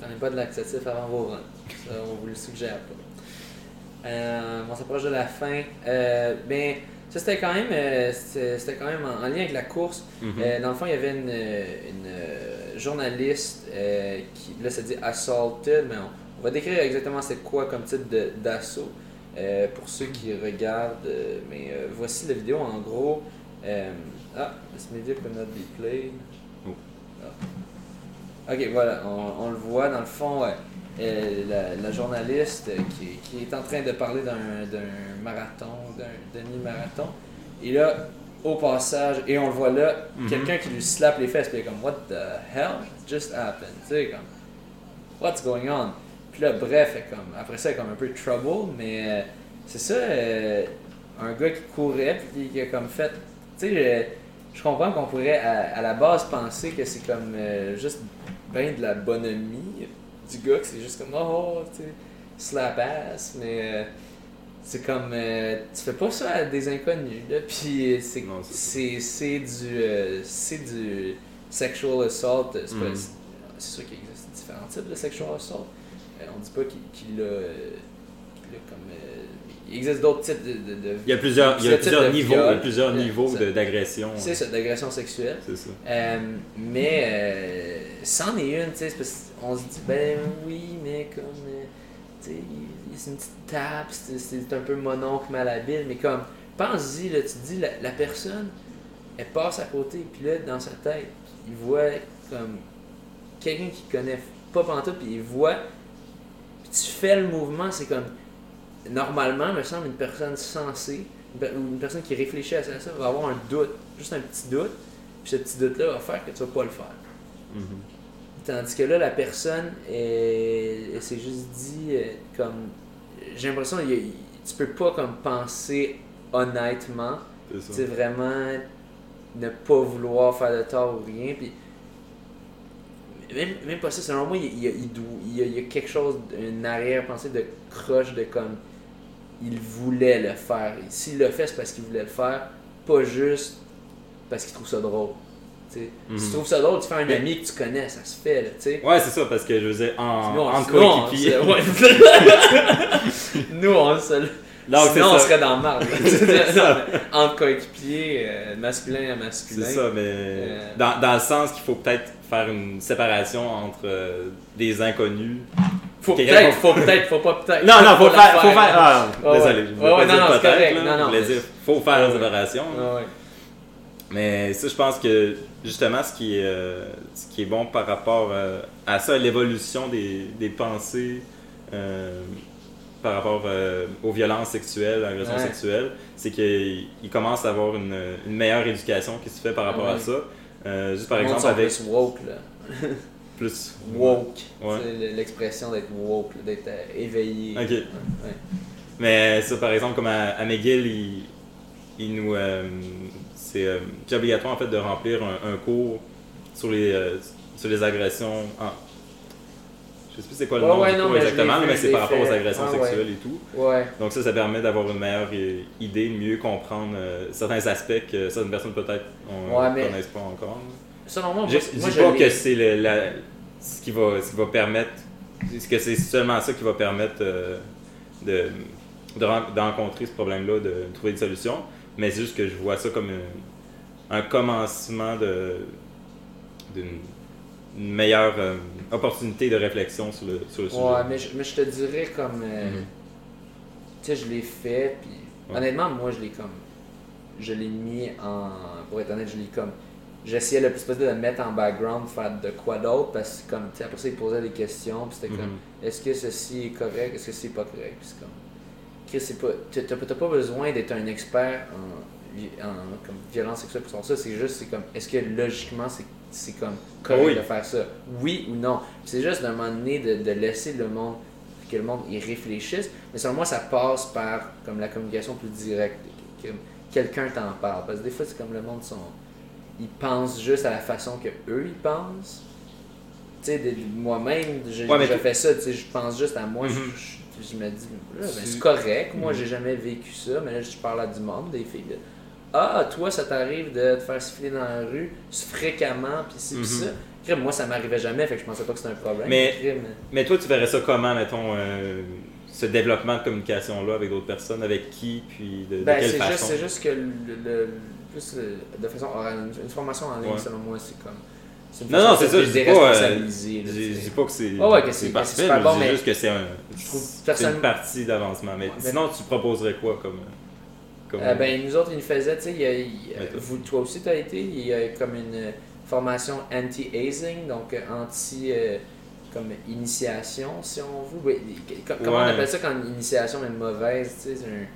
Prenez pas de laxatif avant vos runs. Ça, on vous le suggère pas. Euh, on s'approche de la fin. Euh, ben, ça c'était quand même, euh, c'était quand même en, en lien avec la course. Mhm. Euh, dans le fond, il y avait une, une, journaliste euh, qui, là, ça dit assaulted, mais on, on va décrire exactement c'est quoi comme type d'assaut euh, pour ceux qui regardent. euh, mais voici la vidéo en gros. Ah, this media could not be played. Oh. Ah. Ok, voilà, on, on le voit dans le fond. la, la journaliste qui, qui est en train de parler d'un d'un marathon, d'un demi-marathon. Et là, au passage, et on le voit là, Mhm. quelqu'un qui lui slappe les fesses, puis il est comme What the hell just happened? Tu sais, comme What's going on? Puis là, bref, comme, après ça, comme un peu trouble, mais euh, c'est ça, euh, un gars qui courait, puis qui a comme fait. Tu sais, euh, je comprends qu'on pourrait à, la base penser que c'est comme euh, juste ben de la bonhomie du gars, que c'est juste comme oh, tu sais, slap ass, mais euh, c'est comme euh, tu fais pas ça à des inconnus, là, puis c'est c'est du c'est du sexual assault, c'est mm. sûr qu'il existe différents types de sexual assault. on dit pas qu'il a comme il existe d'autres types de, Il y a plusieurs, il y a plusieurs niveaux, il y a plusieurs niveaux d'agression. C'est ça, d'agression sexuelle. C'est ça. Euh, mais euh, c'en est une, tu sais, parce qu'on se dit, ben oui, mais comme, euh, c'est une petite tape, c'est un peu mononcle malhabile, mais comme, pense-y, tu te dis, la, personne, elle passe à côté, puis là, dans sa tête, il voit comme quelqu'un qui connaît pas pantoute, puis il voit, puis tu fais le mouvement, c'est comme normalement, me semble, une personne sensée, ou une personne qui réfléchit à ça, va avoir un doute, juste un petit doute, puis ce petit doute-là va faire que tu vas pas le faire. Mm-hmm. Tandis que là, la personne, elle, s'est juste dit, euh, comme, j'ai l'impression, tu peux pas comme penser honnêtement, c'est vraiment ne pas vouloir faire de tort ou rien, puis même, même pas ça, selon moi, il y a, il y a, il y a quelque chose, une arrière-pensée de croche de comme il voulait le faire. S'il le fait, c'est parce qu'il voulait le faire, pas juste parce qu'il trouve ça drôle. Si tu trouves ça drôle, tu fais un ami que tu connais, ça se fait. Là, sais. ouais, c'est ça, parce que je veux en, en coéquipier. Nous, on se. Donc, Sinon, on serait dans le marbre. Entre coéquipiers, euh, masculin à masculin. C'est ça, mais euh, dans, dans, le sens qu'il faut peut-être faire une séparation entre euh, des inconnus faut peut-être, faut peut-être, faut pas peut-être. Non, non, faut, faire, faut faire. Ah, désolé, je voulais pas dire peut-être. Non, non, faut faire la séparation. Mais ça, je pense que justement, ce qui est, euh, ce qui est bon par rapport euh, à ça, l'évolution des, des pensées euh, par rapport aux violences sexuelles, à l'agression sexuelle, c'est qu'il commence à avoir une, une, meilleure éducation qui se fait par rapport à ça. juste par exemple avec. woke, là. plus woke. C'est l'expression d'être woke, d'être éveillé. Ok. Mais ça, par exemple, comme à, McGill, il, il nous. Euh, c'est euh, obligatoire en fait de remplir un, cours sur les, sur les agressions. Ah, je sais plus c'est quoi le nom du cours exactement, mais, c'est par rapport aux agressions ah, sexuelles et tout. Donc ça, ça permet d'avoir une meilleure idée, de mieux comprendre certains aspects que certaines personnes peut-être ne connaissent pas encore. Selon moi, je dis pas que c'est ce, qui va, ce qui va permettre, que c'est seulement ça qui va permettre euh, de, de, rencontrer ce problème-là, de trouver des solutions, mais c'est juste que je vois ça comme un, commencement de d'une meilleure euh, opportunité de réflexion sur le, sur le sujet. Ouais, mais je, mais je te dirais comme. Euh, mhm. Tu sais, je l'ai fait, puis honnêtement, moi, je l'ai comme. Je l'ai mis en. Pour être honnête, je l'ai comme j'essayais le plus possible de le mettre en background, faire de quoi d'autre, parce que comme, après ça, il posait des questions, puis c'était comme, mhm. est-ce que ceci est correct, est-ce que c'est pas correct, puis c'est comme, Chris, c'est pas, t'as pas besoin d'être un expert en, en comme, violence sexuelle pour ça, c'est juste, c'est comme, est-ce que logiquement, c'est comme correct de faire ça, oui ou non, c'est juste d'un moment donné de, de laisser le monde que le monde y réfléchisse. Mais selon moi, ça passe par comme la communication plus directe. Que quelqu'un t'en parle. Parce que des fois, c'est comme le monde sont ils pensent juste à la façon que eux ils pensent. Tu sais, moi-même, j'ai fait ça, tu sais, je pense juste à moi. je, mhm. me dis, ben, c'est correct, moi j'ai jamais vécu ça, mais là je parle à du monde, des filles. ah, toi ça t'arrive de te faire siffler dans la rue fréquemment, puis ci, pis ça. moi ça m'arrivait jamais, fait que je pensais pas que c'était un problème. Mais, mais... toi tu verrais ça comment, mettons, euh, ce développement de communication-là avec d'autres personnes, avec qui, puis de, ben, quelle façon? C'est juste que le plus euh, de façon orale. Une, formation en ligne, selon moi, c'est comme. Non, non, c'est ça, je dis pas, euh, je dis pas que c'est oh, ouais, que c'est parfait, super bon, mais juste que c'est un, une partie d'avancement. Mais sinon, tu proposerais quoi comme... comme... Euh, ben, nous autres, ils nous faisaient, tu sais, vous, toi aussi, tu as été, il y a comme une formation anti-hazing, donc anti... comme initiation, si on veut. Comment on appelle ça quand une initiation est mauvaise, tu sais, c'est un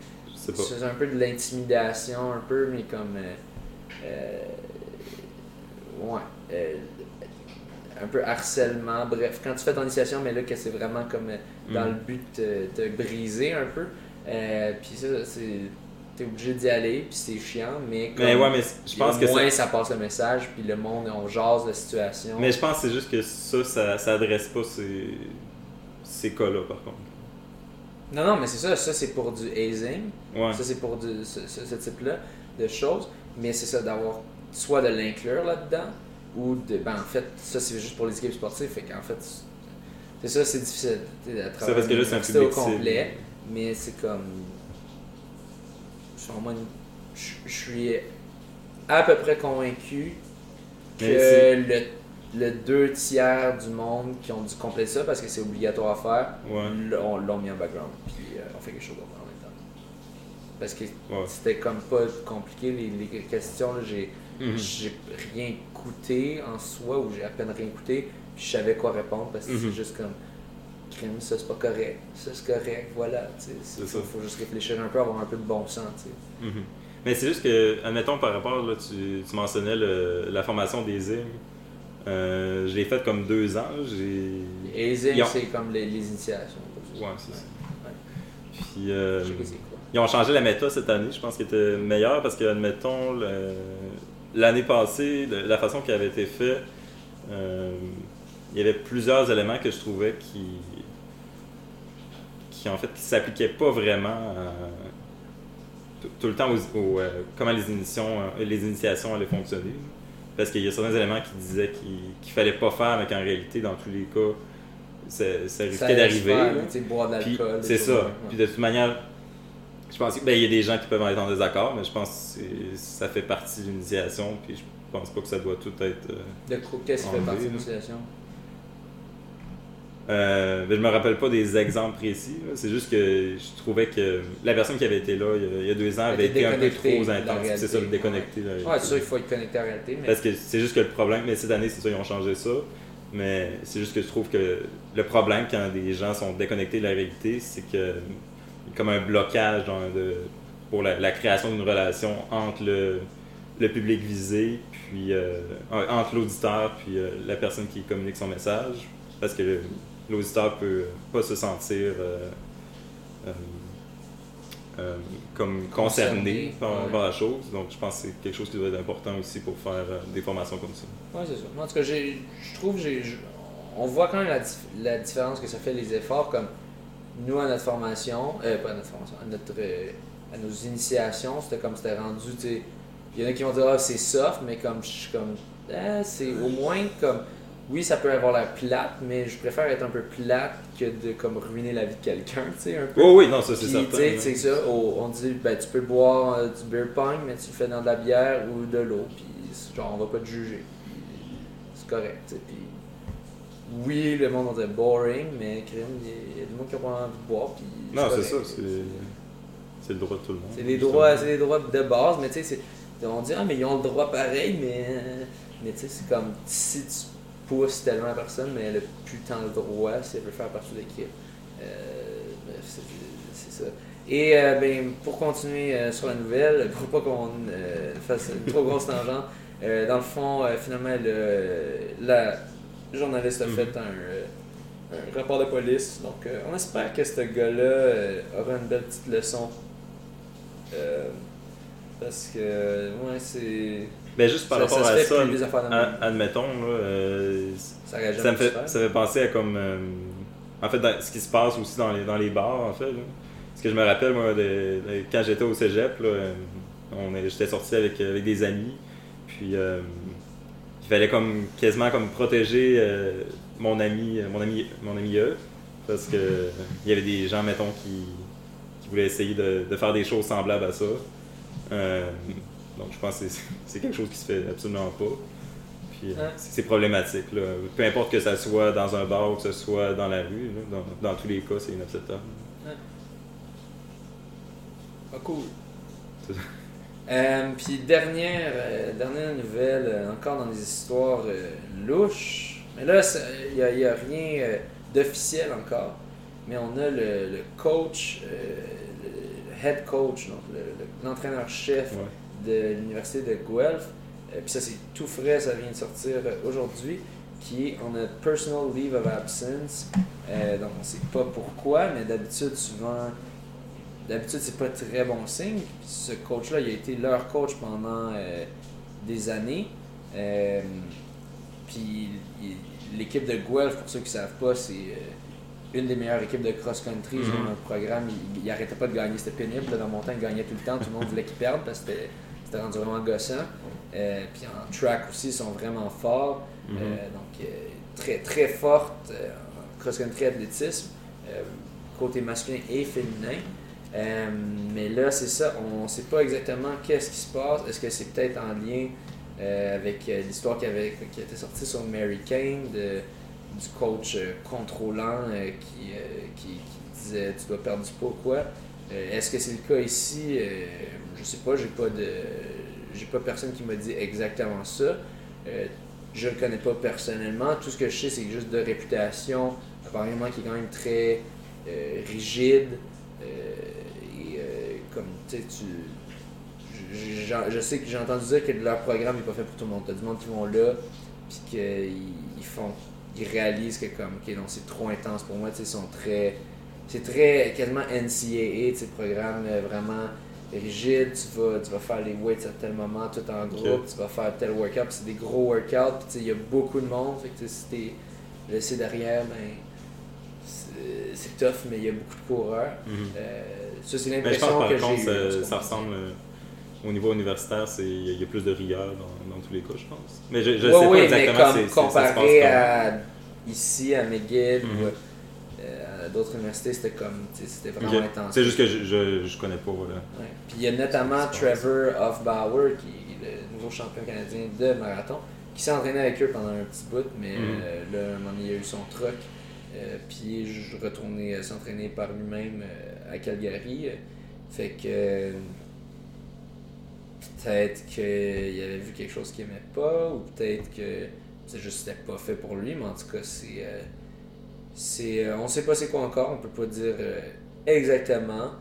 c'est un peu de l'intimidation, un peu, mais comme. Euh, euh, ouais. Euh, un peu harcèlement, bref, quand tu fais ton initiation, mais là que c'est vraiment comme dans mm. le but de te briser un peu. puis ça, c'est. t'es obligé d'y aller, puis c'est chiant, mais Mais comme- ouais, mais je pense au que moins ça. ça passe le message, puis le monde, on jase de situation. Mais je pense que c'est juste que ça, ça, ça adresse pas ces, ces cas-là, par contre. Non, non, mais c'est ça, ça c'est pour du hazing, Ouais. ça c'est pour du, ce type-là de choses, mais c'est ça d'avoir soit de l'inclure là-dedans, ou de. Ben en fait, ça c'est juste pour les équipes sportives, fait qu'en fait, c'est ça, c'est difficile à c'est un au complet, mais c'est comme. Je suis à peu près convaincu que le, le deux tiers du monde qui ont dû compléter ça parce que c'est obligatoire à faire, Ouais. l'ont l'ont mis en background. Puis euh, on fait quelque chose d'autre en même temps. Parce que Ouais. c'était comme pas compliqué, les, les questions, là, j'ai Mhm. j'ai rien écouté en soi ou j'ai à peine rien écouté, puis je savais quoi répondre parce que Mhm. c'est juste comme crime, ça c'est pas correct, ça c'est correct, voilà. tu sais. C'est Il faut, juste réfléchir un peu, avoir un peu de bon sens. tu sais. Mhm. Mais c'est juste que, admettons par rapport, là, tu, tu mentionnais le- la formation des hymnes. Euh, je l'ai faite comme deux ans. les ont- c'est comme les, les initiations. Ouais, c'est ça. Ouais. Puis, euh, ils ont changé la méthode cette année. Je pense qu'elle était meilleure parce que, admettons, le- l'année passée, de- la façon qui avait été fait, euh, il y avait plusieurs éléments que je trouvais qui. qui en fait qui s'appliquaient pas vraiment à- tout, le temps aux, aux, euh, comment les initiations, euh, les initiations allaient fonctionner. Parce qu'il y a certains éléments qui disaient qu'il qu'il fallait pas faire, mais qu'en réalité, dans tous les cas, ça, ça risquait d'arriver. c'est ça. Puis de toute manière, je pense qu'il y a des gens qui peuvent être en désaccord, mais je pense que ça fait partie de l'initiation. Puis je pense pas que ça doit tout être. euh, De quoi- Qu'est-ce qui fait partie de l'initiation? Euh, mais je me rappelle pas des exemples précis. C'est juste que je trouvais que la personne qui avait été là il y a, deux ans avait été un peu trop intense. C'est ça, le déconnecté. de la Ouais, c'est sûr, faut être connecté à la réalité, mais Parce que c'est juste que le problème, mais cette année, c'est ça, ils ont changé ça. Mais c'est juste que je trouve que le problème quand des gens sont déconnectés de la réalité, c'est que comme un blocage dans de- pour la, la création d'une relation entre le, le public visé, puis euh, entre l'auditeur puis euh, la personne qui communique son message. Parce que l'auditeur peut pas se sentir euh, comme concerné, Concerné, par, ouais. par la chose. Donc je pense que c'est quelque chose qui doit être important aussi pour faire des formations comme ça. Ouais, c'est ça. Moi, en tout cas, je trouve, on voit quand même la, dif- la différence que ça fait les efforts. Comme nous, à notre formation, euh, pas à notre formation, à, notre, euh, à nos initiations, c'était comme c'était rendu, tu sais. Il y en a qui vont dire, ah, c'est soft, mais comme je suis comme, ah, c'est au moins comme, oui, ça peut avoir l'air plate, mais je préfère être un peu plate que de comme ruiner la vie de quelqu'un, tu sais, un peu. Oh oui, non, ça c'est certain. tu sais, ça, on dit, ben, tu peux boire euh, du beer pong, mais tu le fais dans de la bière ou de l'eau, puis genre, on va pas te juger. C'est correct, tu sais, puis oui, le monde va dire boring, mais crime, il y a- il y a du monde qui a pas envie de boire, puis Non, c'est ça, c'est c'est le droit de tout le monde. C'est les droits, c'est les droits de base, mais tu sais, on dit, ah, mais ils ont le droit pareil, mais, mais tu sais, c'est comme si tu pousses tellement la personne, mais elle a plus tant le droit si elle veut faire partie de l'équipe. Euh, bref, c'est ça. Et euh, ben, pour continuer euh, sur la nouvelle, pour pas qu'on euh, fasse une trop grosse tangente, dans le fond, finalement, le, la journaliste a fait un, euh, un rapport de police. Donc, euh, on espère que ce gars-là euh, aura une belle petite leçon. Euh, parce que, ouais, c'est. Ben juste par ça, rapport ça à ça, ad- admettons, là, Ça ça, me fait, ça fait penser à comme. en fait, dans- ce qui se passe aussi dans les, dans les bars, en fait. là. Parce que je me rappelle, moi, de- de- quand j'étais au cégep, là, on est- j'étais sorti avec, avec des amis, puis euh, fallait comme quasiment comme protéger euh, mon ami, mon ami, mon ami E, parce que euh, il y avait des gens, mettons, qui, qui voulaient essayer de, de faire des choses semblables à ça. Euh, donc je pense que c'est- quelque chose qui se fait absolument pas. Puis, euh, c'est problématique. Là. Peu importe que ça soit dans un bar ou que ce soit dans la rue, là, dans, dans tous les cas, c'est inacceptable. Pas cool. Euh, puis dernière, euh, dernière nouvelle, euh, encore dans des histoires euh, louches. Mais là, il n'y a, y a rien d'officiel encore. Mais on a le, le coach, le head coach, donc le- le- l'entraîneur-chef Ouais. de l'université de Guelph. Puis ça, c'est tout frais, ça vient de sortir aujourd'hui, qui est on a personal leave of absence. Donc, on sait pas pourquoi, mais d'habitude, souvent, d'habitude, c'est pas très bon signe. ce coach-là, il a été leur coach pendant des années. puis l'équipe de Guelph, pour ceux qui savent pas, c'est une des meilleures équipes de cross-country. Ils ont mhm. un programme, ils, n'arrêtaient pas de gagner. C'était pénible. Dans mon temps, ils gagnaient tout le temps. Tout le monde voulait qu'ils perdent parce que c'était rendu vraiment gossant. Euh, puis en track aussi, ils sont vraiment forts. Mhm. Euh, donc, euh, très, très forte en cross-country athlétisme, côté masculin et féminin. Mais là, c'est ça, on ne sait pas exactement qu'est-ce qui se passe. Est-ce que c'est peut-être en lien avec l'histoire qui, avait, qui était sortie sur Mary Kane du coach euh, contrôlant euh, qui, euh, qui, disait tu dois perdre du poids quoi. Est-ce que c'est le cas ici? Je sais pas, j'ai pas de j'ai pas personne qui m'a dit exactement ça. je le connais pas personnellement. Tout ce que je sais, c'est juste de réputation, apparemment qui est quand même très rigide. Tu tu. Je, sais que j'ai entendu dire que leur programme n'est pas fait pour tout le monde. T'as du monde qui vont là, puis qu'ils font ils réalisent que comme ok non c'est trop intense pour moi ils sont très c'est très quasiment NCAA ces programmes euh, vraiment rigides tu vas tu vas faire les weights à tel moment tout en groupe tu vas faire tel workout c'est des gros workouts il y a beaucoup de monde fait que si t'es laissé derrière ben c'est tough mais il y a beaucoup de coureurs mhm. euh, ça c'est l'impression que j'ai ça, ressemble euh, au niveau universitaire, il y, a plus de rigueur dans, tous les cas, je pense. Mais je, je sais pas exactement mais comme, comparé à ici, à McGill ou mhm. euh, à d'autres universités, c'était comme, c'était vraiment intense. C'est juste que je, je, je, connais pas. Voilà. Puis il y a notamment Trevor Hoffbauer, qui est le nouveau champion canadien de marathon, qui s'est entraîné avec eux pendant un petit bout, mais mhm. euh, là, un moment il a eu son truck. Euh, puis je retournais s'entraîner par lui-même à Calgary. Fait que peut-être qu'il avait vu quelque chose qu'il aimait pas, ou peut-être que c'est juste c'était pas fait pour lui, mais en tout cas, c'est. Euh, c'est euh, on sait pas c'est quoi encore, on peut pas dire euh, exactement.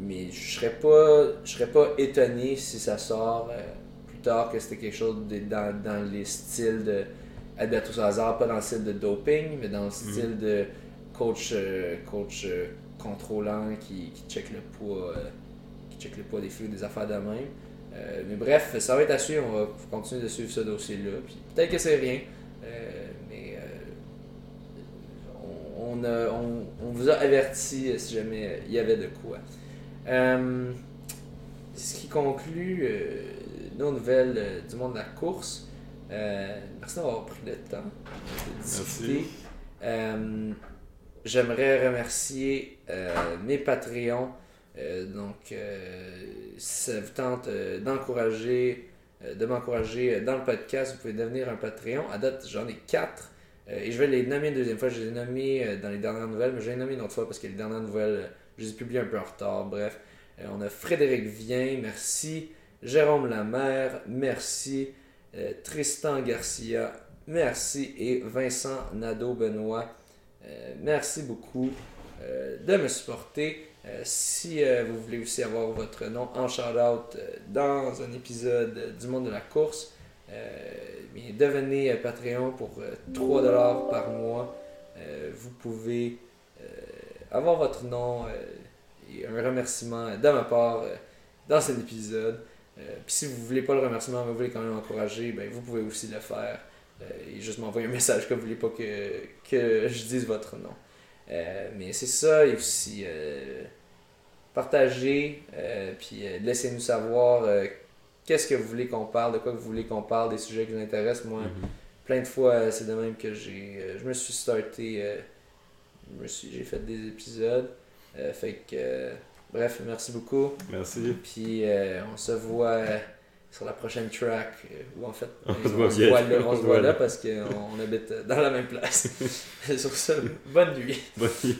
mais je serais pas je serais pas étonné si ça sort plus tard que c'était quelque chose dans, dans les styles de Alberto Salazar, pas dans le style de doping, mais dans le mhm. style de coach coach contrôlant qui, qui check le poids check le poids des filles, des affaires de même. Euh, mais bref, ça va être à suivre. On va continuer de suivre ce dossier-là. peut-être que c'est rien. Euh, mais euh, on, on, vous a averti si jamais il y avait de quoi. ce qui conclut nos nouvelles du monde de la course. Merci d'avoir pris le temps de discuter. J'aimerais remercier mes Patreons. Euh, donc, euh, ça vous tente euh, d'encourager, de m'encourager dans le podcast, vous pouvez devenir un Patreon. À date, j'en ai quatre. et je vais les nommer une deuxième fois. Je les ai nommés dans les dernières nouvelles, mais je vais les nommer une autre fois parce que les dernières nouvelles, je les ai publiées un peu en retard. Bref, on a Frédéric Vien, merci. Jérôme Lamère, merci. Tristan Garcia, merci. Et Vincent Nadeau-Benoît, merci beaucoup de me supporter. Euh, si euh, vous voulez aussi avoir votre nom en shout-out euh, dans un épisode du monde de la course, devenez Patreon pour 3$ par mois. vous pouvez avoir votre nom et un remerciement de ma part dans cet épisode. Puis si vous ne voulez pas le remerciement, mais vous voulez quand même encourager, ben, vous pouvez aussi le faire. et juste m'envoyer un message que vous ne voulez pas que, que je dise votre nom. Euh, mais c'est ça, et aussi euh, partagez, euh, puis laissez-nous savoir qu'est-ce que vous voulez qu'on parle, de quoi vous voulez qu'on parle, des sujets qui vous intéressent. Moi, mhm. plein de fois, c'est de même que j'ai je me suis starté, j'ai fait des épisodes. fait que, bref, merci beaucoup. Merci. Puis on se voit sur la prochaine track, euh, ou en fait, on, se voit, là, on se voit là parce qu'on habite dans la même place. sur ça, bonne nuit. Bonne nuit.